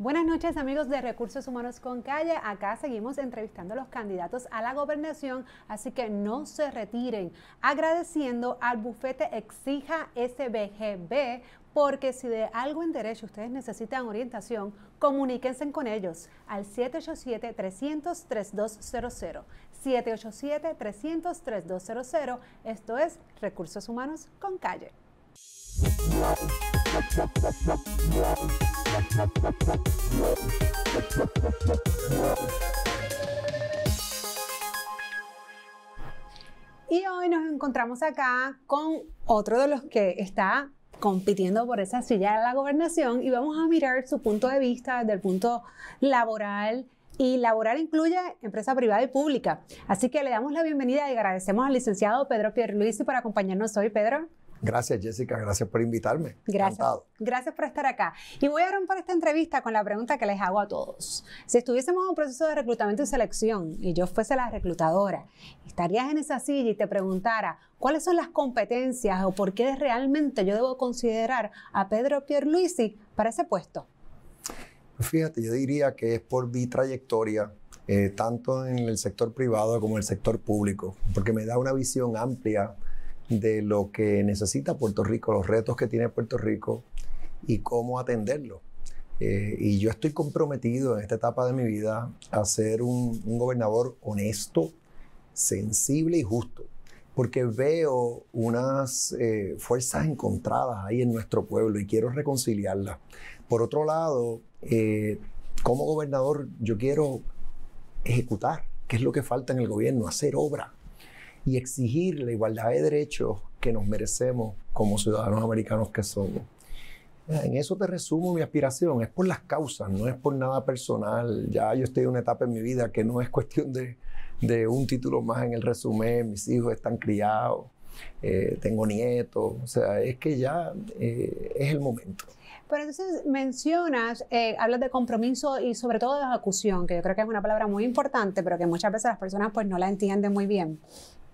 Buenas noches amigos de Recursos Humanos con Calle. Acá seguimos entrevistando a los candidatos a la gobernación, así que no se retiren. Agradeciendo al bufete Exija SBGB, porque si de algo en derecho ustedes necesitan orientación, comuníquense con ellos al 787-300-3200. 787-300-3200. Esto es Recursos Humanos con Calle. Y hoy nos encontramos acá con otro de los que está compitiendo por esa silla de la gobernación y vamos a mirar su punto de vista desde el punto laboral. Y laboral incluye empresa privada y pública. Así que le damos la bienvenida y agradecemos al licenciado Pedro Pierluisi por acompañarnos hoy. Pedro. Gracias, Jessica. Gracias por invitarme. Gracias. Gracias por estar acá. Y voy a romper esta entrevista con la pregunta que les hago a todos. Si estuviésemos en un proceso de reclutamiento y selección y yo fuese la reclutadora, estarías en esa silla y te preguntara cuáles son las competencias o por qué realmente yo debo considerar a Pedro Pierluisi para ese puesto. Fíjate, yo diría que es por mi trayectoria, eh, tanto en el sector privado como en el sector público, porque me da una visión amplia de lo que necesita Puerto Rico, los retos que tiene Puerto Rico y cómo atenderlo. Eh, y yo estoy comprometido en esta etapa de mi vida a ser un, gobernador honesto, sensible y justo, porque veo unas eh, fuerzas encontradas ahí en nuestro pueblo y quiero reconciliarlas. Por otro lado, eh, como gobernador yo quiero ejecutar, qué es lo que falta en el gobierno, hacer obra y exigir la igualdad de derechos que nos merecemos como ciudadanos americanos que somos. En eso te resumo mi aspiración, es por las causas, no es por nada personal. Ya yo estoy en una etapa en mi vida que no es cuestión de, de un título más en el resumen, mis hijos están criados, eh, tengo nietos, o sea, es que ya eh, es el momento. Pero entonces mencionas, eh, hablas de compromiso y sobre todo de ejecución, que yo creo que es una palabra muy importante, pero que muchas veces las personas pues no la entienden muy bien.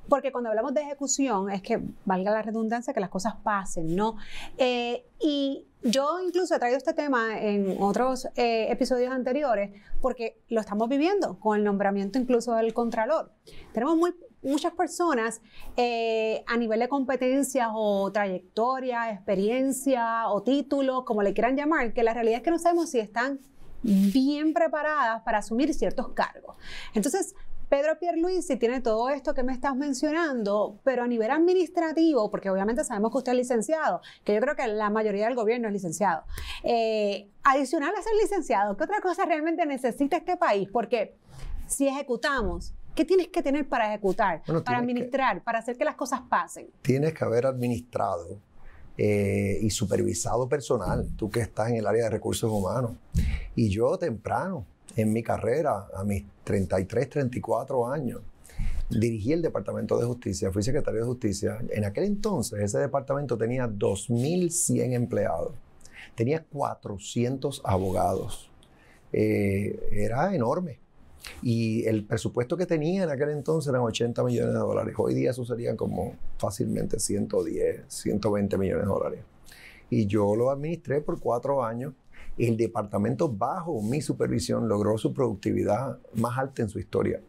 Porque cuando hablamos de ejecución es que, valga la redundancia, que las cosas pasen, ¿no? Eh, y yo incluso he traído este tema en otros eh, episodios anteriores porque lo estamos viviendo con el nombramiento incluso del Contralor. Tenemos muy, muchas personas eh, a nivel de competencias o trayectoria, experiencia o título, como le quieran llamar, que la realidad es que no sabemos si están bien preparadas para asumir ciertos cargos. Entonces, Pedro Pierluisi tiene todo esto que me estás mencionando, pero a nivel administrativo, porque obviamente sabemos que usted es licenciado, que yo creo que la mayoría del gobierno es licenciado. Eh, adicional a ser licenciado, ¿qué otra cosa realmente necesita este país? Porque si ejecutamos, ¿qué tienes que tener para ejecutar, para administrar, para hacer que las cosas pasen? Tienes que haber administrado eh, y supervisado personal, tú que estás en el área de recursos humanos. Y yo temprano, en mi carrera, a mis 33, 34 años, dirigí el Departamento de Justicia, fui secretario de Justicia. En aquel entonces ese departamento tenía 2.100 empleados, tenía 400 abogados. Eh, era enorme. Y el presupuesto que tenía en aquel entonces eran 80 millones de dólares. Hoy día eso serían como fácilmente 110, 120 millones de dólares. Y yo lo administré por cuatro años el departamento bajo mi supervisión logró su productividad más alta en su historia.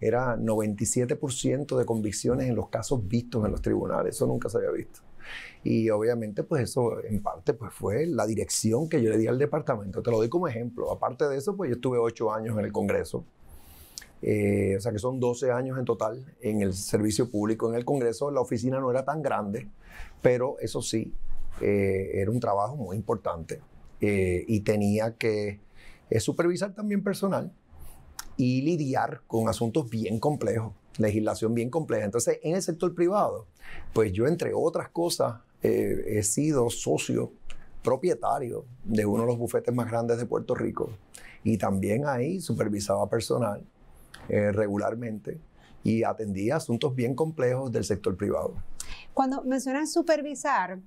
Era 97% de convicciones en los casos vistos en los tribunales. Eso nunca se había visto. Y obviamente, pues eso en parte pues fue la dirección que yo le di al departamento. Te lo doy como ejemplo. Aparte de eso, pues yo estuve ocho años en el Congreso. Eh, o sea que son 12 años en total en el servicio público. En el Congreso la oficina no era tan grande, pero eso sí, eh, era un trabajo muy importante. Eh, y tenía que eh, supervisar también personal y lidiar con asuntos bien complejos, legislación bien compleja. Entonces, en el sector privado, pues yo, entre otras cosas, eh, he sido socio propietario de uno de los bufetes más grandes de Puerto Rico y también ahí supervisaba personal regularmente y atendía asuntos bien complejos del sector privado. Cuando mencionas supervisar,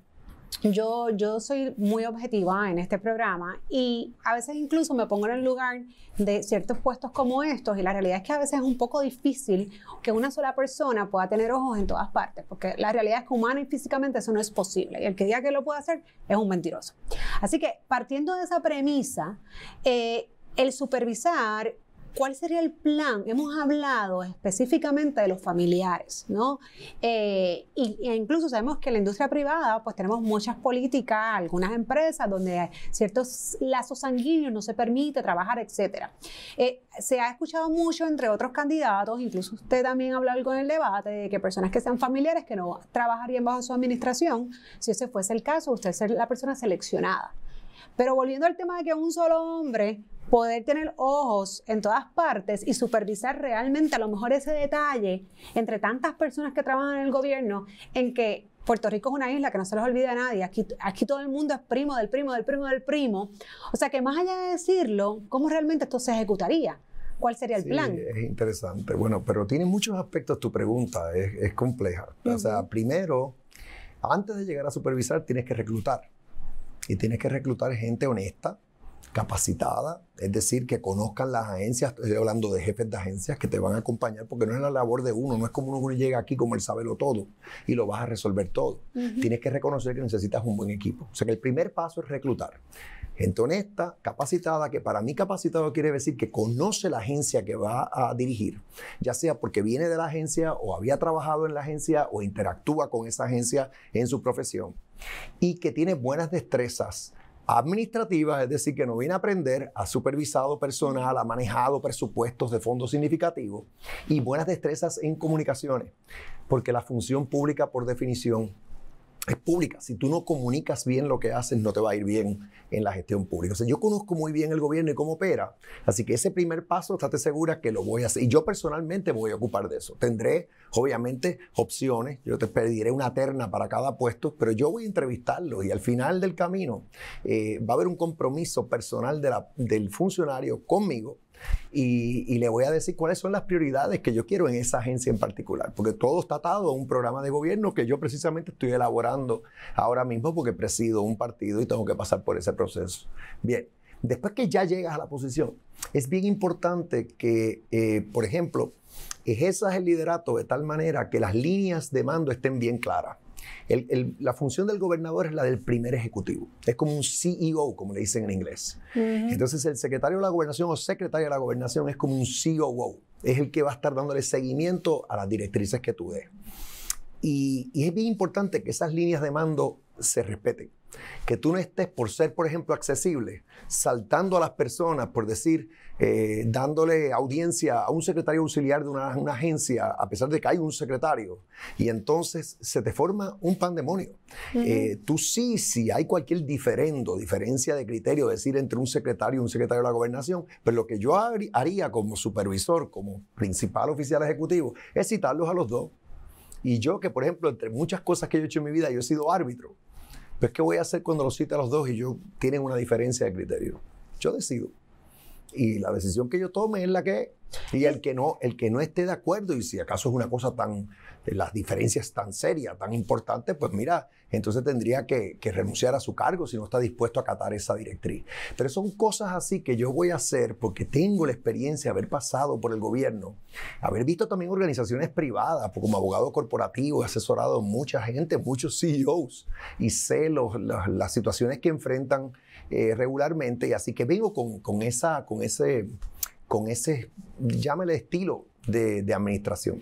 yo, yo soy muy objetiva en este programa y a veces incluso me pongo en el lugar de ciertos puestos como estos y la realidad es que a veces es un poco difícil que una sola persona pueda tener ojos en todas partes, porque la realidad es que humana y físicamente eso no es posible y el que diga que lo puede hacer es un mentiroso. Así que partiendo de esa premisa, eh, el supervisar ¿Cuál sería el plan? Hemos hablado específicamente de los familiares, ¿no? Eh, y, e incluso sabemos que en la industria privada, pues tenemos muchas políticas, algunas empresas donde ciertos lazos sanguíneos no se permite trabajar, etc. Eh, se ha escuchado mucho entre otros candidatos, incluso usted también ha hablado algo en el debate, de que personas que sean familiares que no trabajarían bajo su administración, si ese fuese el caso, usted es la persona seleccionada. Pero volviendo al tema de que un solo hombre poder tener ojos en todas partes y supervisar realmente a lo mejor ese detalle entre tantas personas que trabajan en el gobierno en que Puerto Rico es una isla que no se les olvida a nadie. Aquí, aquí todo el mundo es primo del primo del primo del primo. O sea que más allá de decirlo, ¿cómo realmente esto se ejecutaría? ¿Cuál sería el plan? Es interesante. Bueno, pero tiene muchos aspectos tu pregunta, es, compleja. O sea, primero, antes de llegar a supervisar, tienes que reclutar. Y tienes que reclutar gente honesta, capacitada, es decir, que conozcan las agencias, estoy hablando de jefes de agencias que te van a acompañar, porque no es la labor de uno, no es como uno llega aquí como el sabelo todo y lo vas a resolver todo. Tienes que reconocer que necesitas un buen equipo. O sea que el primer paso es reclutar. Gente honesta, capacitada, que para mí capacitado quiere decir que conoce la agencia que va a dirigir, ya sea porque viene de la agencia o había trabajado en la agencia o interactúa con esa agencia en su profesión y que tiene buenas destrezas administrativas, es decir, que no viene a aprender, ha supervisado personal, ha manejado presupuestos de fondos significativos y buenas destrezas en comunicaciones, porque la función pública por definición es pública. Si tú no comunicas bien lo que haces, no te va a ir bien en la gestión pública. Yo conozco muy bien el gobierno y cómo opera. Así que ese primer paso, estate segura que lo voy a hacer. Y yo personalmente voy a ocupar de eso. Tendré, obviamente, opciones. Yo te pediré una terna para cada puesto, pero yo voy a entrevistarlo y al final del camino eh, va a haber un compromiso personal del funcionario conmigo y, le voy a decir cuáles son las prioridades que yo quiero en esa agencia en particular, porque todo está atado a un programa de gobierno que yo precisamente estoy elaborando ahora mismo porque presido un partido y tengo que pasar por ese proceso. Bien, después que ya llegas a la posición, es bien importante que, eh, por ejemplo, ejerzas el liderato de tal manera que las líneas de mando estén bien claras la función del gobernador es la del primer ejecutivo. Es como un CEO, como le dicen en inglés. Entonces, el secretario de la gobernación o secretaria de la gobernación es como un COO. Es el que va a estar dándole seguimiento a las directrices que tú des. y es bien importante que esas líneas de mando se respeten. Que tú no estés por ser, por ejemplo, accesible, saltando a las personas, por decir, eh, dándole audiencia a un secretario auxiliar de una, agencia, a pesar de que hay un secretario, y entonces se te forma un pandemonio. Eh, tú sí, si hay cualquier diferendo, diferencia de criterio, decir, entre un secretario y un secretario de la gobernación, pero lo que yo haría como supervisor, como principal oficial ejecutivo, es citarlos a los dos. Y yo que, por ejemplo, entre muchas cosas que yo he hecho en mi vida, yo he sido árbitro. Pues, ¿qué voy a hacer cuando los cite a los dos y yo tienen una diferencia de criterio? Yo decido. Y la decisión que yo tome es la que y el que no, el que no esté de acuerdo, y si acaso es una cosa tan, las diferencias tan serias, tan importantes, pues mira, entonces tendría que, renunciar a su cargo si no está dispuesto a acatar esa directriz. Pero son cosas así que yo voy a hacer porque tengo la experiencia de haber pasado por el gobierno, haber visto también organizaciones privadas, pues como abogado corporativo, he asesorado a mucha gente, muchos CEOs, y sé las situaciones que enfrentan eh, regularmente, y así que vengo con, con, esa, con ese con ese, llámele estilo de, administración.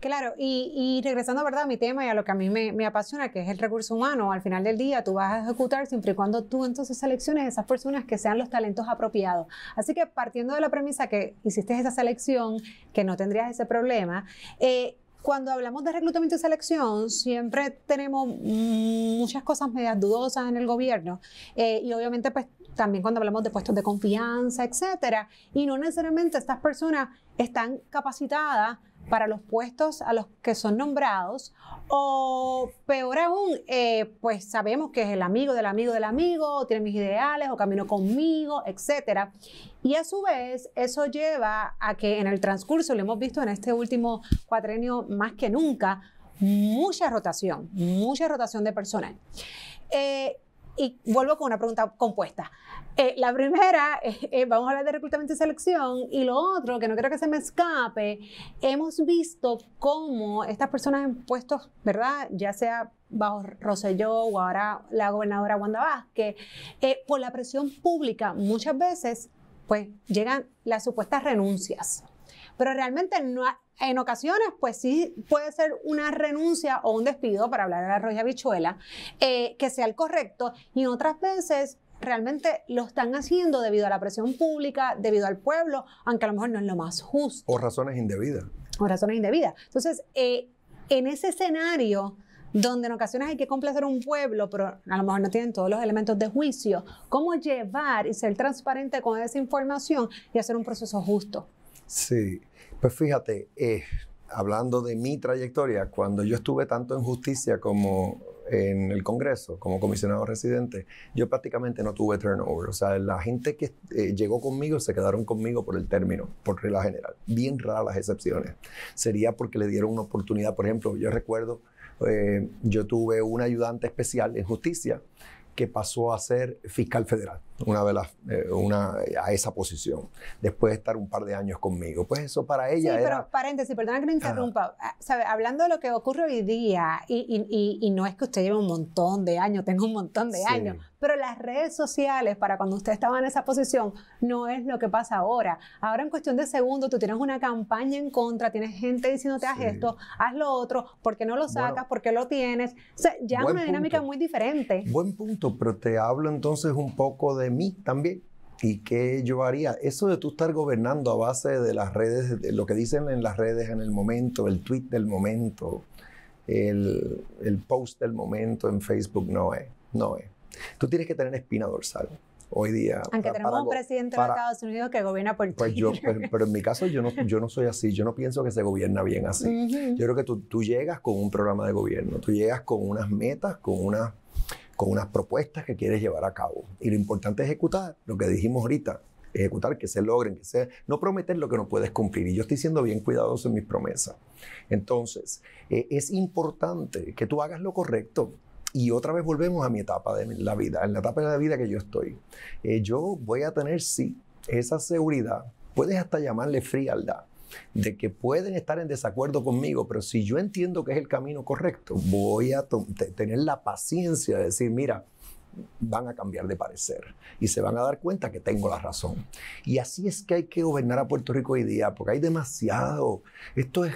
Claro, y, regresando ¿verdad? a mi tema y a lo que a mí me, apasiona, que es el recurso humano, al final del día tú vas a ejecutar siempre y cuando tú entonces selecciones esas personas que sean los talentos apropiados. Así que partiendo de la premisa que hiciste esa selección, que no tendrías ese problema, eh, cuando hablamos de reclutamiento y selección, siempre tenemos muchas cosas medias dudosas en el gobierno eh, y obviamente pues también cuando hablamos de puestos de confianza, etcétera, y no necesariamente estas personas están capacitadas para los puestos a los que son nombrados, o peor aún, eh, pues sabemos que es el amigo del amigo del amigo, tiene mis ideales, o camino conmigo, etcétera. Y a su vez, eso lleva a que en el transcurso, lo hemos visto en este último cuatrenio más que nunca, mucha rotación, mucha rotación de personal. Eh, y vuelvo con una pregunta compuesta. Eh, la primera, eh, vamos a hablar de reclutamiento y selección, y lo otro, que no quiero que se me escape, hemos visto cómo estas personas en puestos, ¿verdad? Ya sea bajo Rosselló o ahora la gobernadora Wanda Vázquez, eh, por la presión pública, muchas veces, pues llegan las supuestas renuncias. Pero realmente no, en ocasiones, pues sí puede ser una renuncia o un despido, para hablar de la roya bichuela, que sea el correcto, y en otras veces realmente lo están haciendo debido a la presión pública, debido al pueblo, aunque a lo mejor no es lo más justo. O razones indebidas. O razones indebidas. Entonces, eh, en ese escenario donde en ocasiones hay que complacer a un pueblo, pero a lo mejor no tienen todos los elementos de juicio, ¿cómo llevar y ser transparente con esa información y hacer un proceso justo? Sí, pues fíjate, eh, hablando de mi trayectoria, cuando yo estuve tanto en justicia como en el Congreso como comisionado residente, yo prácticamente no tuve turnover. O sea, la gente que eh, llegó conmigo se quedaron conmigo por el término, por regla general. Bien raras las excepciones. Sería porque le dieron una oportunidad. Por ejemplo, yo recuerdo, eh, yo tuve un ayudante especial en justicia que pasó a ser fiscal federal, una de las, eh, una, a esa posición, después de estar un par de años conmigo. Pues eso para ella sí, era... pero paréntesis, perdona que me interrumpa. Ah, ¿Sabe? Hablando de lo que ocurre hoy día, y, y, y, no es que usted lleve un montón de años, tenga un montón de años, pero las redes sociales, para cuando usted estaba en esa posición, no es lo que pasa ahora. Ahora en cuestión de segundos, tú tienes una campaña en contra, tienes gente diciéndote haz esto, haz lo otro, ¿por qué no lo sacas? ¿Por qué lo tienes? O sea, ya es una dinámica muy diferente. Buen punto, pero te hablo entonces un poco de mí también. ¿Y qué yo haría? Eso de tú estar gobernando a base de las redes, de lo que dicen en las redes en el momento, el tweet del momento, el, el post del momento en Facebook, no es, no es. Tú tienes que tener espina dorsal. Hoy día. Aunque tenemos un presidente de Estados Unidos que gobierna por pues yo, pero, pero, en mi caso yo no, yo no soy así. Yo no pienso que se gobierna bien así. Yo creo que tú, tú, llegas con un programa de gobierno, tú llegas con unas metas, con, una, con unas propuestas que quieres llevar a cabo. Y lo importante es ejecutar lo que dijimos ahorita. Ejecutar, que se logren, que sea, no prometer lo que no puedes cumplir. Y yo estoy siendo bien cuidadoso en mis promesas. Entonces, eh, es importante que tú hagas lo correcto. Y otra vez volvemos a mi etapa de la vida, en la etapa de la vida que yo estoy. Eh, yo voy a tener, sí, esa seguridad, puedes hasta llamarle frialdad, de que pueden estar en desacuerdo conmigo, pero si yo entiendo que es el camino correcto, voy a tener la paciencia de decir, mira, van a cambiar de parecer y se van a dar cuenta que tengo la razón. Y así es que hay que gobernar a Puerto Rico hoy día, porque hay demasiado, esto es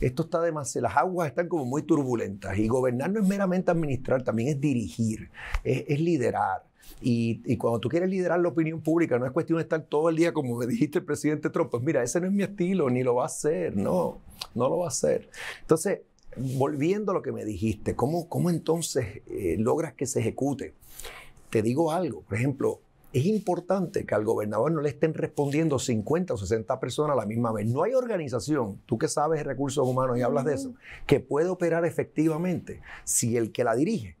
esto está demasiado, las aguas están como muy turbulentas y gobernar no es meramente administrar, también es dirigir, es, liderar. Y, y, cuando tú quieres liderar la opinión pública, no es cuestión de estar todo el día como me dijiste el presidente Trump, pues mira, ese no es mi estilo, ni lo va a hacer, no, no lo va a hacer. Entonces, volviendo a lo que me dijiste, ¿cómo, cómo entonces eh, logras que se ejecute? Te digo algo, por ejemplo, es importante que al gobernador no le estén respondiendo 50 o 60 personas a la misma vez. No hay organización, tú que sabes de recursos humanos y hablas de eso, que puede operar efectivamente si el que la dirige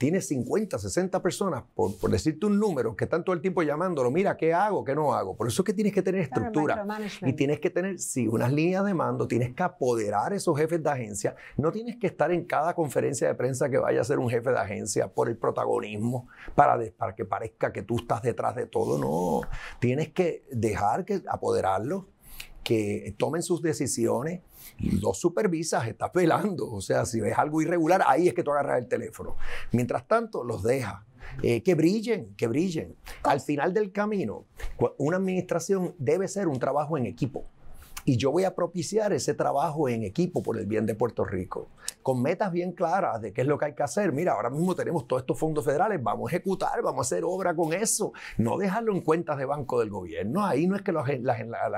tiene 50, 60 personas, por, por, decirte un número, que están todo el tiempo llamándolo, mira, ¿qué hago? ¿Qué no hago? Por eso es que tienes que tener estructura. Y tienes que tener, sí, unas líneas de mando, tienes que apoderar a esos jefes de agencia. No tienes que estar en cada conferencia de prensa que vaya a ser un jefe de agencia por el protagonismo, para, para que parezca que tú estás detrás de todo. No, tienes que dejar que apoderarlo que tomen sus decisiones, los supervisas, estás velando. O sea, si ves algo irregular, ahí es que tú agarras el teléfono. Mientras tanto, los dejas. Eh, que brillen, que brillen. Al final del camino, una administración debe ser un trabajo en equipo. Y yo voy a propiciar ese trabajo en equipo por el bien de Puerto Rico, con metas bien claras de qué es lo que hay que hacer. Mira, ahora mismo tenemos todos estos fondos federales, vamos a ejecutar, vamos a hacer obra con eso. No dejarlo en cuentas de banco del gobierno, ahí no es que la,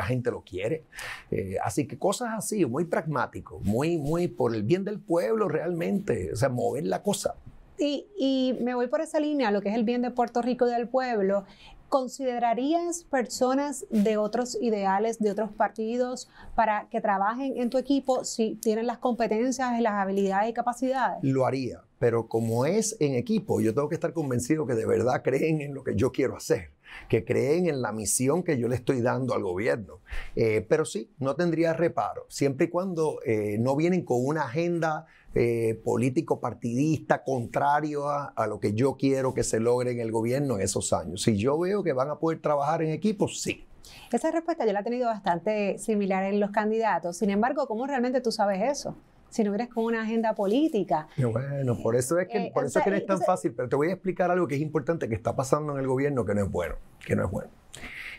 gente lo quiere. Eh, así que cosas así, muy pragmático, muy, muy por el bien del pueblo realmente, o sea, mover la cosa. Y, me voy por esa línea, lo que es el bien de Puerto Rico y del pueblo. ¿Considerarías personas de otros ideales, de otros partidos, para que trabajen en tu equipo si tienen las competencias, las habilidades y capacidades? Lo haría, pero como es en equipo, yo tengo que estar convencido que de verdad creen en lo que yo quiero hacer. Que creen en la misión que yo le estoy dando al gobierno. Eh, pero sí, no tendría reparo, siempre y cuando eh, no vienen con una agenda eh, político partidista contrario a, a, lo que yo quiero que se logre en el gobierno en esos años. Si yo veo que van a poder trabajar en equipo, sí. Esa respuesta yo la he tenido bastante similar en los candidatos. Sin embargo, ¿cómo realmente tú sabes eso? Si no eres con una agenda política. Bueno, por eso es que, eh, por eso es que no es tan fácil, pero te voy a explicar algo que es importante que está pasando en el gobierno que no es bueno, que no es bueno.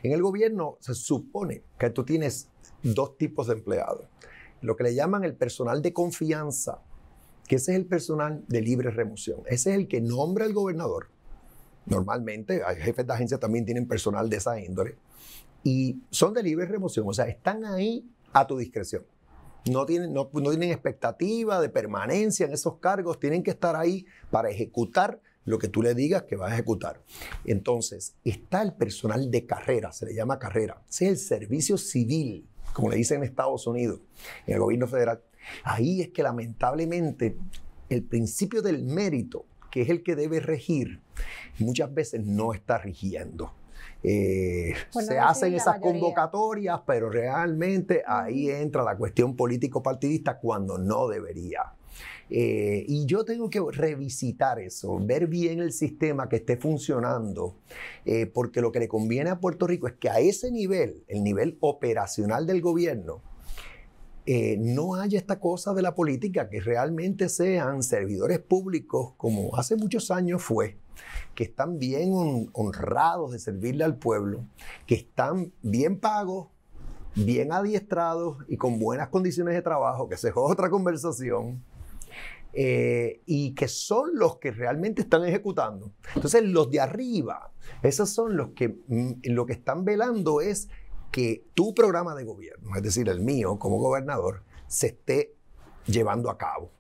En el gobierno se supone que tú tienes dos tipos de empleados. Lo que le llaman el personal de confianza, que ese es el personal de libre remoción. Ese es el que nombra el gobernador. Normalmente, jefes de agencia también tienen personal de esa índole. Y son de libre remoción, o sea, están ahí a tu discreción. No tienen, no, tienen expectativa de permanencia en esos cargos, tienen que estar ahí para ejecutar lo que tú le digas que va a ejecutar. Entonces, está el personal de carrera, se le llama carrera. Es el servicio civil, como le dicen en Estados Unidos, en el gobierno federal. Ahí es que lamentablemente el principio del mérito, que es el que debe regir, muchas veces no está rigiendo. Eh, se hacen esas convocatorias, pero realmente ahí entra la cuestión político-partidista cuando no debería. Eh, y yo tengo que revisitar eso, ver bien el sistema que esté funcionando, eh, porque lo que le conviene a Puerto Rico es que a ese nivel, el nivel operacional del gobierno, no haya esta cosa de la política, que realmente sean servidores públicos como hace muchos años fue que están bien honrados de servirle al pueblo, que están bien pagos, bien adiestrados y con buenas condiciones de trabajo, que esa es otra conversación, eh, y que son los que realmente están ejecutando. Entonces, los de arriba, esos son los que mm, lo que están velando es que tu programa de gobierno, es decir, el mío como gobernador, se esté llevando a cabo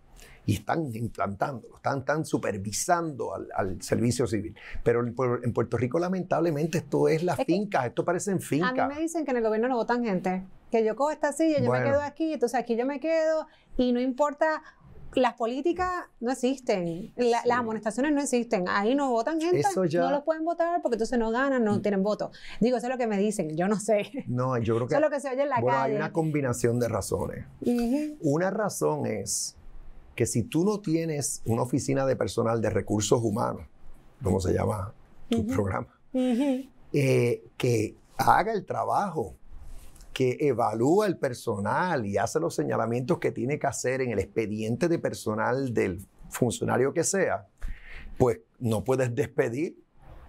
y están implantándolo, están, están supervisando al, servicio civil. Pero en, Puerto Rico, lamentablemente, esto es la finca, esto parece en finca. A mí me dicen que en el gobierno no votan gente, que yo cojo esta silla, yo me quedo aquí, entonces aquí yo me quedo y no importa las políticas no existen, las amonestaciones no existen, ahí no votan gente, no los pueden votar porque entonces no ganan, no mm. tienen voto. Digo, eso es lo que me dicen, yo no sé. No, yo creo que... Eso es lo que se oye en la bueno, calle. Hay una combinación de razones. Una razón es que si tú no tienes una oficina de personal de recursos humanos, como se llama tu programa, eh, que haga el trabajo, que evalúa el personal y hace los señalamientos que tiene que hacer en el expediente de personal del funcionario que sea, pues no puedes despedir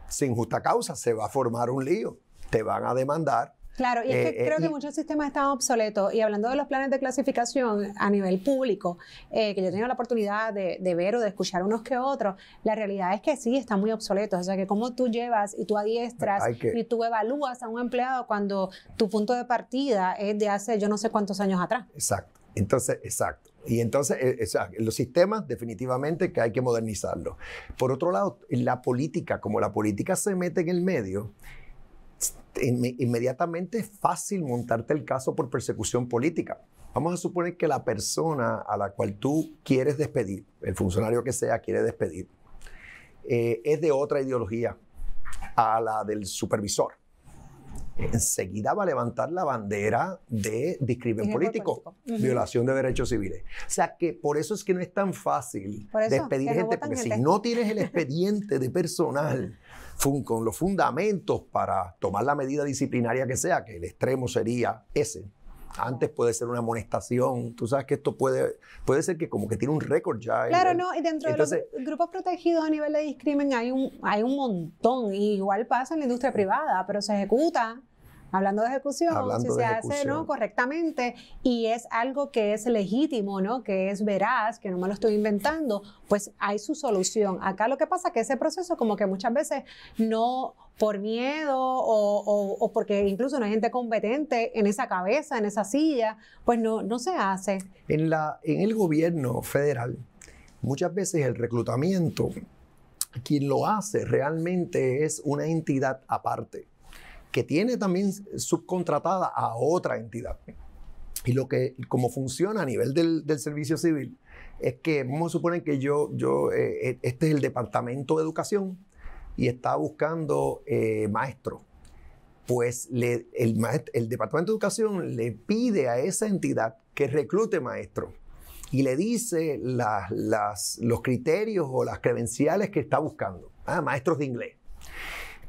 sin justa causa, se va a formar un lío, te van a demandar Claro, y es que eh, creo que muchos sistemas están obsoletos. Y hablando de los planes de clasificación a nivel público, eh, que yo he tenido la oportunidad de, ver o de escuchar unos que otros, la realidad es que sí, están muy obsoletos. O sea, que cómo tú llevas y tú adiestras y tú evalúas a un empleado cuando tu punto de partida es de hace yo no sé cuántos años atrás. Exacto. Entonces, exacto. Y entonces, eh, los sistemas definitivamente que hay que modernizarlos. Por otro lado, la política, como la política se mete en el medio, inmediatamente es fácil montarte el caso por persecución política. Vamos a suponer que la persona a la cual tú quieres despedir, el funcionario que sea quiere despedir, eh, es de otra ideología a la del supervisor. Enseguida va a levantar la bandera de discrimen político, violación de derechos civiles. O sea que por eso es que no es tan fácil despedir gente, porque si no tienes el expediente de personal con los fundamentos para tomar la medida disciplinaria que sea, que el extremo sería ese. Antes puede ser una amonestación. Tú sabes que esto puede, puede ser que como que tiene un récord ya. Claro, no, y dentro de los grupos protegidos a nivel de discrimen hay un, hay un montón. Y igual pasa en la industria privada, pero se ejecuta hablando de ejecución, si se hace ¿no? correctamente y es algo que es legítimo, ¿no? que es veraz, que no me lo estoy inventando, pues hay su solución. Acá lo que pasa es que ese proceso como que muchas veces no por miedo o, o, porque incluso no hay gente competente en esa cabeza, en esa silla, pues no, no se hace. En, la, en el gobierno federal, muchas veces el reclutamiento, quien lo hace realmente es una entidad aparte que tiene también subcontratada a otra entidad. Y lo que, como funciona a nivel del, servicio civil, es que vamos a suponer que yo, yo eh, este es el departamento de educación, y está buscando eh, maestro, pues el, Departamento de Educación le pide a esa entidad que reclute maestro y le dice los criterios o las credenciales que está buscando. Ah, maestros de inglés.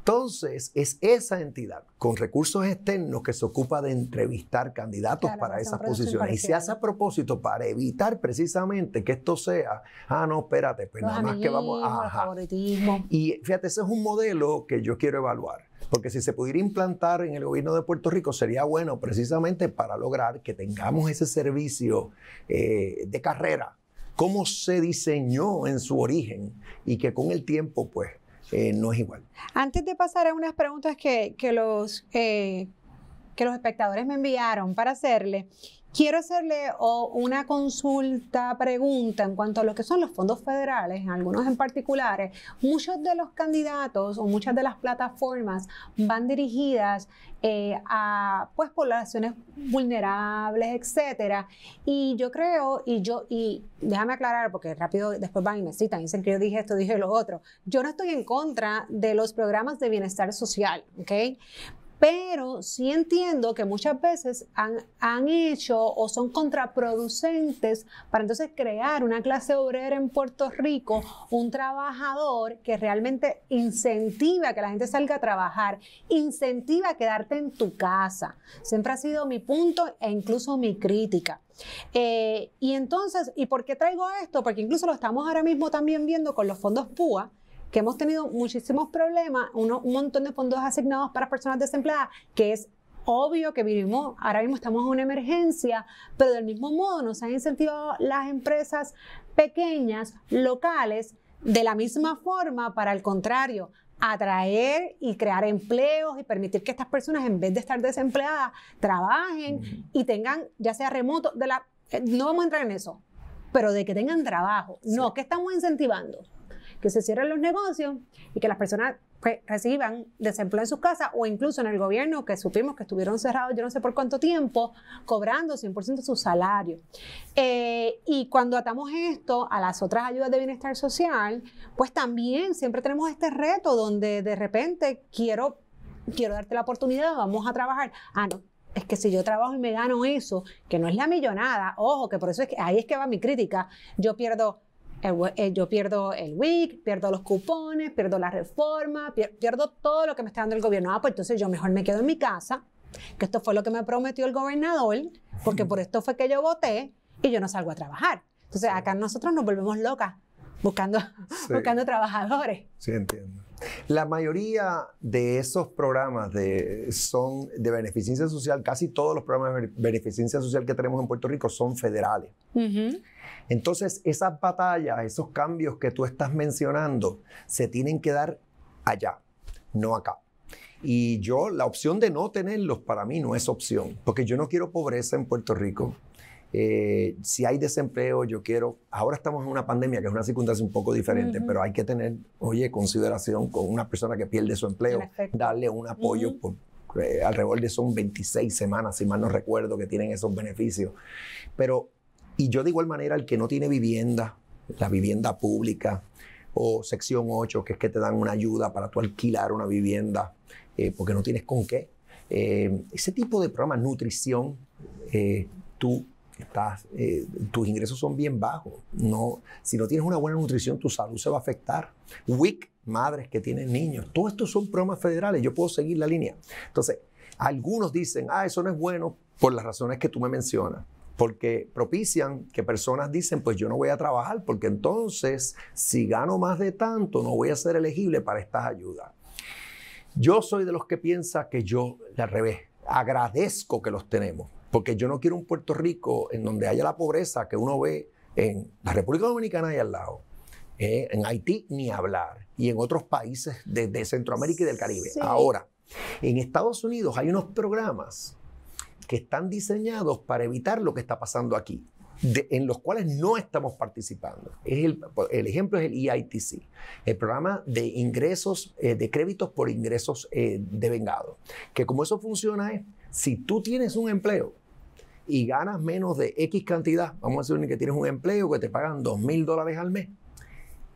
Entonces, es esa entidad con recursos externos que se ocupa de entrevistar candidatos para esas posiciones. Y se hace a propósito para evitar precisamente que esto sea, ah, no, espérate, pues nada más que vamos a... Y fíjate, ese es un modelo que yo quiero evaluar. Porque si se pudiera implantar en el gobierno de Puerto Rico sería bueno precisamente para lograr que tengamos ese servicio eh, de carrera, cómo se diseñó en su origen y que con el tiempo pues eh, no es igual. Antes de pasar a unas preguntas que, los, eh, que los espectadores me enviaron para hacerle, quiero hacerle una consulta, pregunta en cuanto a lo que son los fondos federales, algunos en particulares. Muchos de los candidatos o muchas de las plataformas van dirigidas eh, a pues poblaciones vulnerables, etcétera. Y yo creo, y yo, y déjame aclarar, porque rápido después van y me citan, dicen que yo dije esto, dije lo otro. Yo no estoy en contra de los programas de bienestar social, ¿ok? Pero sí entiendo que muchas veces han, han, hecho o son contraproducentes para entonces crear una clase obrera en Puerto Rico, un trabajador que realmente incentiva que la gente salga a trabajar, incentiva a quedarte en tu casa. Siempre ha sido mi punto e incluso mi crítica. Eh, y entonces, ¿y por qué traigo esto? Porque incluso lo estamos ahora mismo también viendo con los fondos PUA, que hemos tenido muchísimos problemas, un montón de fondos asignados para personas desempleadas, que es obvio que vivimos, ahora mismo estamos en una emergencia, pero del mismo modo nos han incentivado las empresas pequeñas, locales, de la misma forma, para el contrario, atraer y crear empleos y permitir que estas personas, en vez de estar desempleadas, trabajen y tengan, ya sea remoto, de la, eh, no vamos a entrar en eso, pero de que tengan trabajo. No, ¿qué estamos incentivando? Que se cierren los negocios y que las personas pues, reciban desempleo en sus casas o incluso en el gobierno que supimos que estuvieron cerrados yo no sé por cuánto tiempo, cobrando 100% su salario. Eh, y cuando atamos esto a las otras ayudas de bienestar social, pues también siempre tenemos este reto donde de repente quiero, quiero darte la oportunidad, vamos a trabajar. Ah, no, es que si yo trabajo y me gano eso, que no es la millonada, ojo, que por eso es que ahí es que va mi crítica, yo pierdo yo pierdo el WIC, pierdo los cupones, pierdo la reforma, pierdo todo lo que me está dando el gobierno. Ah, pues entonces yo mejor me quedo en mi casa, que esto fue lo que me prometió el gobernador, porque por esto fue que yo voté y yo no salgo a trabajar. Entonces acá nosotros nos volvemos locas buscando, buscando trabajadores. Sí, entiendo. La mayoría de esos programas de, son de beneficencia social, casi todos los programas de beneficencia social que tenemos en Puerto Rico son federales. Entonces, esas batallas, esos cambios que tú estás mencionando, se tienen que dar allá, no acá. Y yo, la opción de no tenerlos para mí no es opción, porque yo no quiero pobreza en Puerto Rico. Eh, si hay desempleo, yo quiero, ahora estamos en una pandemia que es una circunstancia un poco diferente, pero hay que tener, oye, consideración con una persona que pierde su empleo, darle un apoyo por, eh, alrededor de son 26 semanas, si mal no recuerdo, que tienen esos beneficios. Pero y yo de igual manera, el que no tiene vivienda, la vivienda pública o sección 8, que es que te dan una ayuda para tú alquilar una vivienda eh, porque no tienes con qué. Eh, ese tipo de programas, nutrición, tú estás, tus ingresos son bien bajos. No, si no tienes una buena nutrición, tu salud se va a afectar. WIC, madres que tienen niños, todos estos son programas federales. Yo puedo seguir la línea. Entonces, algunos dicen, ah, eso no es bueno por las razones que tú me mencionas porque propician que personas dicen, pues yo no voy a trabajar, porque entonces si gano más de tanto, no voy a ser elegible para estas ayudas. Yo soy de los que piensa que yo, al revés, agradezco que los tenemos, porque yo no quiero un Puerto Rico en donde haya la pobreza que uno ve en la República Dominicana y al lado, eh, en Haití ni hablar, y en otros países de, Centroamérica y del Caribe. Ahora, en Estados Unidos hay unos programas que están diseñados para evitar lo que está pasando aquí, en los cuales no estamos participando. Es el, el, ejemplo es el EITC, el programa de ingresos, eh, de créditos por ingresos eh, de vengado, que como eso funciona es, si tú tienes un empleo y ganas menos de X cantidad, vamos a decir que tienes un empleo que te pagan 2 mil dólares al mes,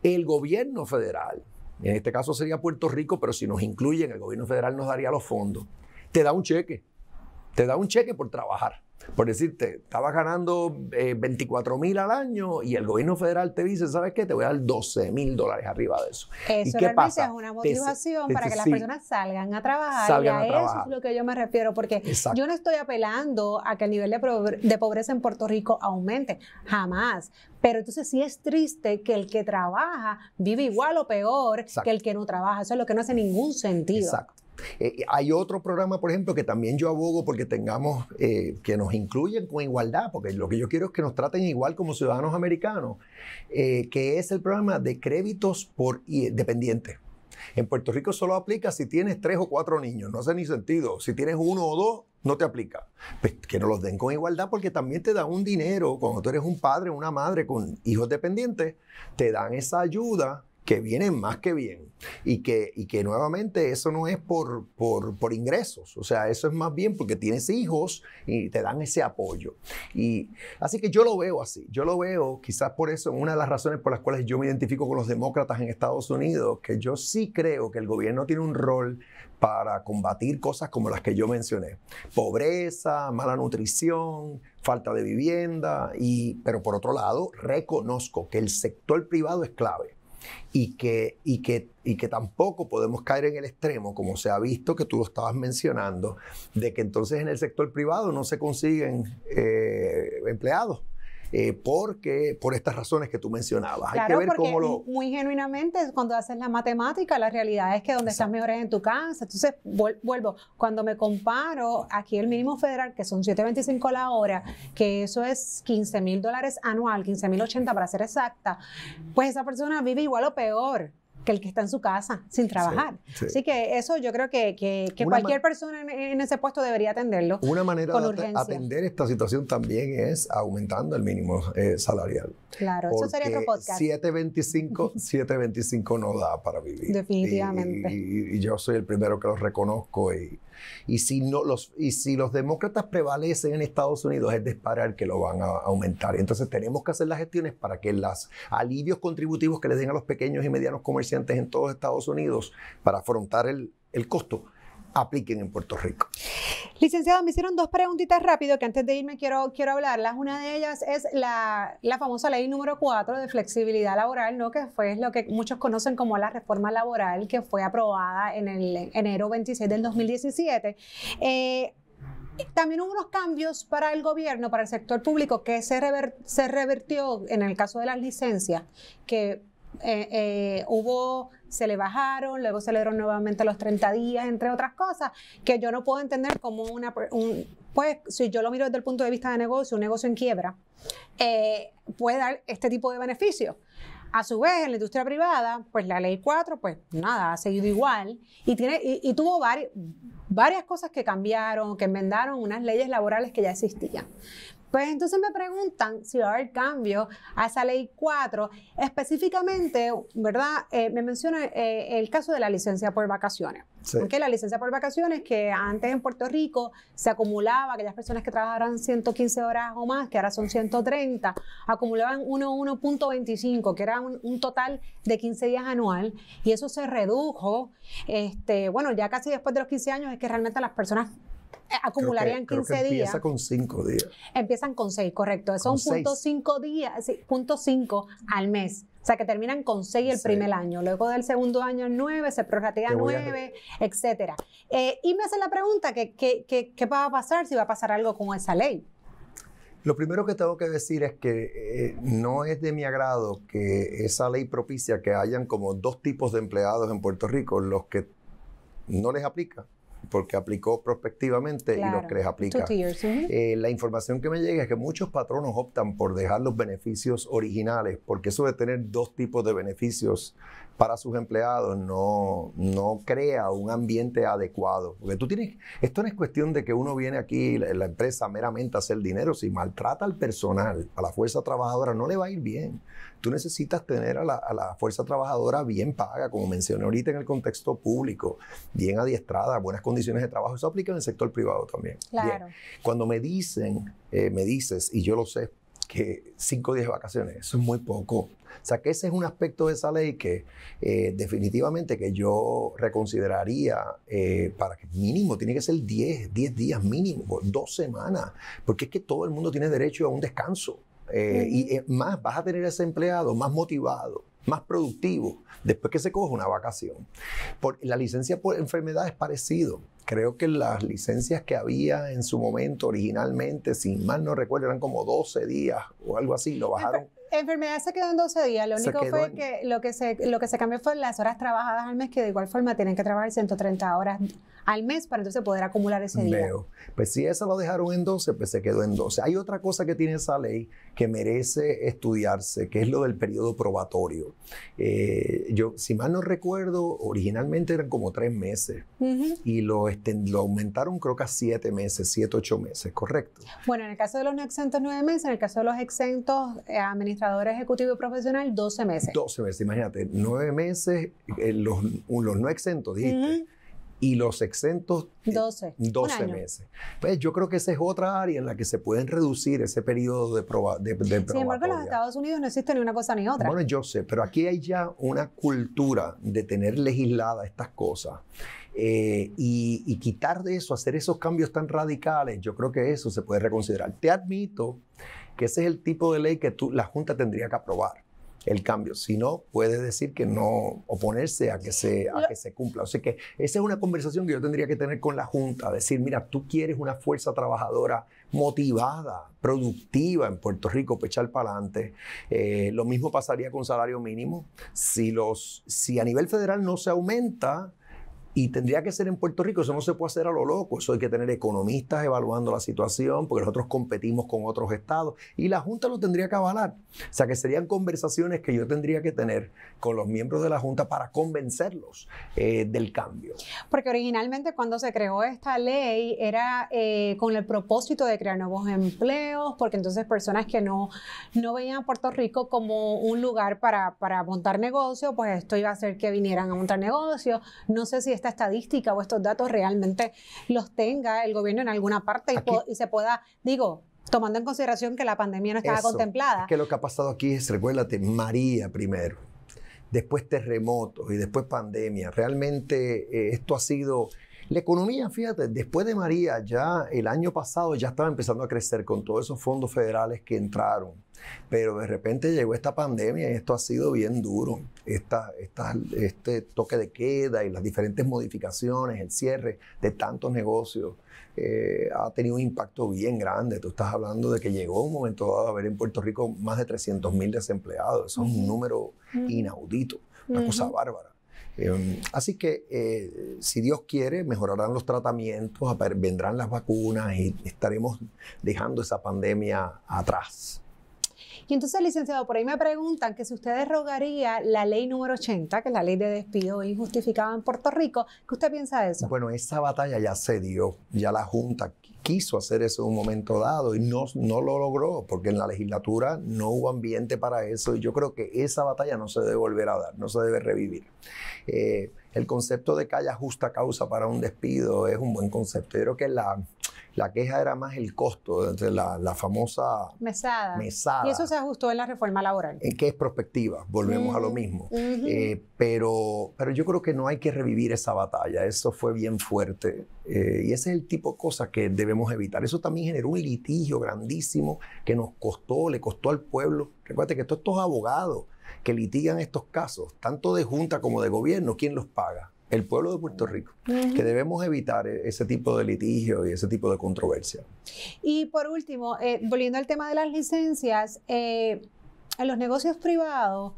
el gobierno federal en este caso sería Puerto Rico, pero si nos incluyen, el gobierno federal nos daría los fondos, te da un cheque, te da un cheque por trabajar. Por decirte, estabas ganando 24 eh, mil al año y el gobierno federal te dice, ¿sabes qué? Te voy a dar 12 mil dólares arriba de eso. Eso ¿Y qué pasa? es una motivación para que las personas salgan a trabajar y a, eso es lo que yo me refiero, porque yo no estoy apelando a que el nivel de, pobreza en Puerto Rico aumente, jamás. Pero entonces sí es triste que el que trabaja vive igual o peor que el que no trabaja. Eso es lo que no hace ningún sentido. Exacto. Eh, hay otro programa, por ejemplo, que también yo abogo porque tengamos, eh, que nos incluyen con igualdad, porque lo que yo quiero es que nos traten igual como ciudadanos americanos, eh, que es el programa de créditos por dependientes. En Puerto Rico solo aplica si tienes tres o cuatro niños, no hace ni sentido. Si tienes uno o dos, no te aplica. Pues que nos los den con igualdad porque también te dan un dinero. Cuando tú eres un padre o una madre con hijos dependientes, te dan esa ayuda que vienen más que bien y que, y que nuevamente eso no es por, por, por, ingresos, o sea, eso es más bien porque tienes hijos y te dan ese apoyo. Y así que yo lo veo así, yo lo veo quizás por eso, una de las razones por las cuales yo me identifico con los demócratas en Estados Unidos, que yo sí creo que el gobierno tiene un rol para combatir cosas como las que yo mencioné, pobreza, mala nutrición, falta de vivienda, y, pero por otro lado, reconozco que el sector privado es clave y que, y, que, y que tampoco podemos caer en el extremo, como se ha visto que tú lo estabas mencionando, de que entonces en el sector privado no se consiguen eh, empleados. Eh, porque por estas razones que tú mencionabas. Hay que ver cómo lo... Muy genuinamente, cuando haces la matemática, la realidad es que donde estás mejor es en tu casa. Entonces, vuelvo, cuando me comparo aquí el mínimo federal, que son 7.25 la hora, que eso es 15 mil dólares anual, 15 mil 80 para ser exacta, pues esa persona vive igual o peor que el que está en su casa sin trabajar. Así que eso yo creo que, que, cualquier persona en, ese puesto debería atenderlo. Una manera de atender esta situación también es aumentando el mínimo eh, salarial. Claro, eso sería otro podcast. 725, 725 no da para vivir. Definitivamente. Y, y, yo soy el primero que lo reconozco y y si, no, los, y si los demócratas prevalecen en Estados Unidos, es de esperar que lo van a aumentar. Y entonces tenemos que hacer las gestiones para que los alivios contributivos que les den a los pequeños y medianos comerciantes en todos Estados Unidos para afrontar el, el costo apliquen en Puerto Rico. Licenciado, me hicieron dos preguntitas rápido que antes de irme quiero, quiero hablarlas. Una de ellas es la, la famosa ley número 4 de flexibilidad laboral, ¿no? que fue lo que muchos conocen como la reforma laboral, que fue aprobada en el enero 26 del 2017. Eh, también hubo unos cambios para el gobierno, para el sector público, que se, se revertió en el caso de las licencias, que eh, eh, hubo, se le bajaron, luego se le dieron nuevamente los 30 días, entre otras cosas, que yo no puedo entender como una, un, pues si yo lo miro desde el punto de vista de negocio, un negocio en quiebra, eh, puede dar este tipo de beneficios. A su vez, en la industria privada, pues la ley 4, pues nada, ha seguido igual y, tiene, y, tuvo varias cosas que cambiaron, que enmendaron unas leyes laborales que ya existían. Pues entonces me preguntan si va a haber cambio a esa ley 4. Específicamente, ¿verdad? Eh, me menciona eh, el caso de la licencia por vacaciones. Sí. La licencia por vacaciones que antes en Puerto Rico se acumulaba, aquellas personas que trabajaran 115 horas o más, que ahora son 130, acumulaban 1.25, que era un, un, total de 15 días anual, y eso se redujo, este, bueno, ya casi después de los 15 años es que realmente las personas eh, acumularían 15 días. Empieza con 5 días. Empiezan con 6, correcto. Son punto 5 días, punto 5 al mes. O sea, que terminan con 6 el primer año. Luego del segundo año 9, se prorratea 9, etcétera. Eh, y me hacen la pregunta, ¿qué, qué, qué, va a pasar si va a pasar algo con esa ley? Lo primero que tengo que decir es que eh, no es de mi agrado que esa ley propicia que hayan como dos tipos de empleados en Puerto Rico, los que no les aplica porque aplicó prospectivamente y los que les aplica. Eh, la información que me llega es que muchos patronos optan por dejar los beneficios originales, porque eso de tener dos tipos de beneficios para sus empleados no, no crea un ambiente adecuado. Porque tú tienes, esto no es cuestión de que uno viene aquí, la, la empresa meramente a hacer dinero, si maltrata al personal, a la fuerza trabajadora, no le va a ir bien tú necesitas tener a la, fuerza trabajadora bien paga, como mencioné ahorita en el contexto público, bien adiestrada, buenas condiciones de trabajo. Eso aplica en el sector privado también. Claro. Cuando me dicen, eh, me dices, y yo lo sé, que cinco días de vacaciones. Eso es muy poco. O sea, que ese es un aspecto de esa ley que eh, definitivamente que yo reconsideraría eh, para que mínimo tiene que ser 10, 10 días mínimo, dos semanas, porque es que todo el mundo tiene derecho a un descanso. Eh, y más vas a tener ese empleado más motivado, más productivo, después que se coge una vacación. Por, la licencia por enfermedad es parecido. Creo que las licencias que había en su momento originalmente, si mal no recuerdo, eran como 12 días o algo así, lo bajaron. Enfermedad se quedó en 12 días. Lo único fue que lo que, se, lo que se cambió fue las horas trabajadas al mes, que de igual forma tienen que trabajar 130 horas al mes para entonces poder acumular ese día. Veo. Pues si esa lo dejaron en 12, pues se quedó en 12. Hay otra cosa que tiene esa ley que merece estudiarse, que es lo del periodo probatorio. Eh, yo, si mal no recuerdo, originalmente eran como tres meses y lo, lo aumentaron creo que a siete meses, siete, ocho meses, ¿correcto? Bueno, en el caso de los no exentos, nueve meses, en el caso de los exentos, eh, administrador ejecutivo y profesional, 12 meses. 12 meses, imagínate, nueve meses, eh, los, los no exentos, dijiste y los exentos 12, eh, 12 meses. Pues yo creo que esa es otra área en la que se pueden reducir ese periodo de, prueba de, Sin embargo, en los Estados Unidos no existe ni una cosa ni otra. Bueno, yo sé, pero aquí hay ya una cultura de tener legislada estas cosas. Eh, y, quitar de eso, hacer esos cambios tan radicales, yo creo que eso se puede reconsiderar. Te admito que ese es el tipo de ley que tú, la Junta tendría que aprobar el cambio. Si no, puede decir que no oponerse a que se, a que se cumpla. O sea que esa es una conversación que yo tendría que tener con la Junta. Decir, mira, tú quieres una fuerza trabajadora motivada, productiva en Puerto Rico, pechar para adelante. Eh, lo mismo pasaría con salario mínimo. Si, los, si a nivel federal no se aumenta, y tendría que ser en Puerto Rico, eso no se puede hacer a lo loco, eso hay que tener economistas evaluando la situación, porque nosotros competimos con otros estados y la Junta lo tendría que avalar. O sea que serían conversaciones que yo tendría que tener con los miembros de la Junta para convencerlos eh, del cambio. Porque originalmente cuando se creó esta ley era eh, con el propósito de crear nuevos empleos, porque entonces personas que no, no veían a Puerto Rico como un lugar para, para montar negocio, pues esto iba a hacer que vinieran a montar negocio. No sé si esta estadística o estos datos realmente los tenga el gobierno en alguna parte y, se pueda, digo, tomando en consideración que la pandemia no estaba contemplada. Es que lo que ha pasado aquí es, recuérdate, María primero, después terremotos y después pandemia. Realmente eh, esto ha sido... La economía, fíjate, después de María, ya el año pasado ya estaba empezando a crecer con todos esos fondos federales que entraron. Pero de repente llegó esta pandemia y esto ha sido bien duro. Esta, este toque de queda y las diferentes modificaciones, el cierre de tantos negocios, eh, ha tenido un impacto bien grande. Tú estás hablando de que llegó un momento dado a haber en Puerto Rico más de 300 mil desempleados. Eso es un número inaudito, una cosa bárbara. Eh, así que eh, si Dios quiere, mejorarán los tratamientos, vendrán las vacunas y estaremos dejando esa pandemia atrás. Y entonces, licenciado, por ahí me preguntan que si usted derogaría la ley número 80, que es la ley de despido injustificado en Puerto Rico, ¿qué usted piensa de eso? Bueno, esa batalla ya se dio, ya la Junta quiso hacer eso en un momento dado y no, no lo logró, porque en la legislatura no hubo ambiente para eso y yo creo que esa batalla no se debe volver a dar, no se debe revivir. Eh, el concepto de que haya justa causa para un despido es un buen concepto. Creo que la queja era más el costo, la, la famosa mesada. mesada. Y eso se ajustó en la reforma laboral. En que es prospectiva, volvemos a lo mismo. Eh, pero, pero yo creo que no hay que revivir esa batalla, eso fue bien fuerte. Eh, y ese es el tipo de cosas que debemos evitar. Eso también generó un litigio grandísimo que nos costó, le costó al pueblo. Recuerda que todos estos abogados que litigan estos casos, tanto de junta como de gobierno, ¿quién los paga? El pueblo de Puerto Rico, que debemos evitar e-, ese tipo de litigio y ese tipo de controversia. Y por último, eh, volviendo al tema de las licencias, eh, en los negocios privados,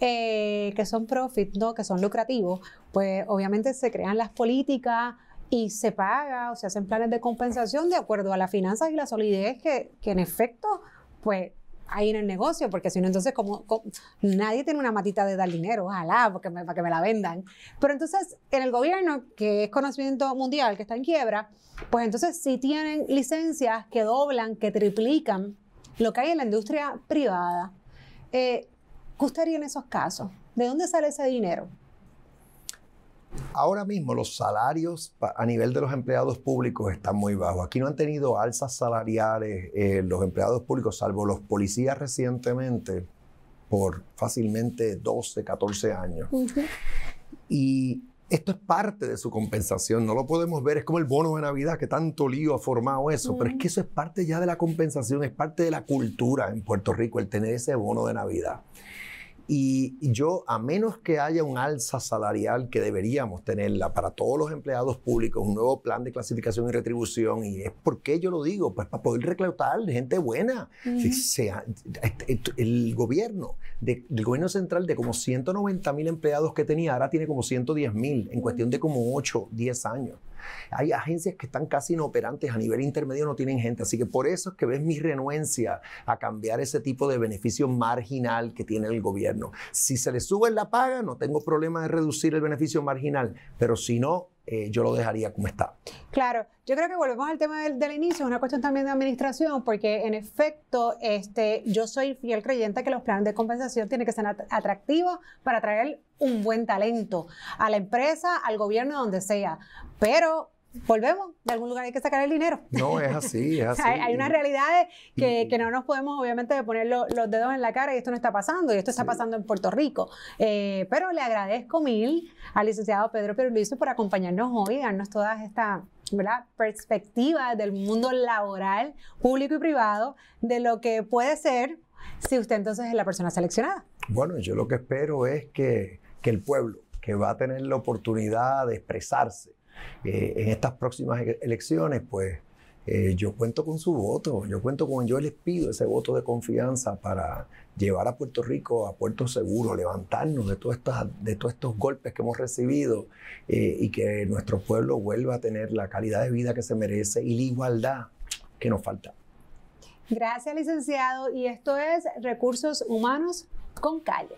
eh, que son profit, ¿no? que son lucrativos, pues obviamente se crean las políticas y se paga o se hacen planes de compensación de acuerdo a las finanzas y la solidez que, que en efecto, pues ahí en el negocio, porque si no, entonces como, nadie tiene una matita de dar dinero, ojalá, porque para que me la vendan. Pero entonces, en el gobierno, que es conocimiento mundial, que está en quiebra, pues entonces si tienen licencias que doblan, que triplican lo que hay en la industria privada. Eh, ¿Qué en esos casos? ¿De dónde sale ese dinero? Ahora mismo los salarios a nivel de los empleados públicos están muy bajos. Aquí no han tenido alzas salariales eh, los empleados públicos, salvo los policías recientemente, por fácilmente 12, 14 años. Y esto es parte de su compensación, no lo podemos ver, es como el bono de Navidad, que tanto lío ha formado eso, pero es que eso es parte ya de la compensación, es parte de la cultura en Puerto Rico, el tener ese bono de Navidad. Y yo, a menos que haya un alza salarial que deberíamos tenerla para todos los empleados públicos, un nuevo plan de clasificación y retribución, y es porque yo lo digo, pues para poder reclutar gente buena. sea, este, el gobierno, del gobierno central de como 190 mil empleados que tenía, ahora tiene como 110 mil en cuestión de como 8, 10 años. Hay agencias que están casi inoperantes a nivel intermedio, no tienen gente. Así que por eso es que ves mi renuencia a cambiar ese tipo de beneficio marginal que tiene el gobierno. Si se le sube la paga, no tengo problema de reducir el beneficio marginal, pero si no, eh, yo lo dejaría como está. Claro, yo creo que volvemos al tema del, inicio, es una cuestión también de administración, porque en efecto, este, yo soy fiel creyente que los planes de compensación tienen que ser atractivos para atraer un buen talento a la empresa, al gobierno, donde sea. Pero volvemos, de algún lugar hay que sacar el dinero. No, es así, es así. hay, hay, unas realidades que, que, no nos podemos obviamente poner los dedos en la cara y esto no está pasando, y esto está pasando en Puerto Rico. Eh, pero le agradezco mil al licenciado Pedro Luis por acompañarnos hoy, darnos todas estas perspectivas del mundo laboral, público y privado, de lo que puede ser si usted entonces es la persona seleccionada. Bueno, yo lo que espero es que, que el pueblo, que va a tener la oportunidad de expresarse, eh, en estas próximas elecciones, pues eh, yo cuento con su voto, yo cuento con, yo les pido ese voto de confianza para llevar a Puerto Rico a puerto seguro, levantarnos de, estas, de todos estos golpes que hemos recibido eh, y que nuestro pueblo vuelva a tener la calidad de vida que se merece y la igualdad que nos falta. Gracias, licenciado. Y esto es Recursos Humanos con Calle.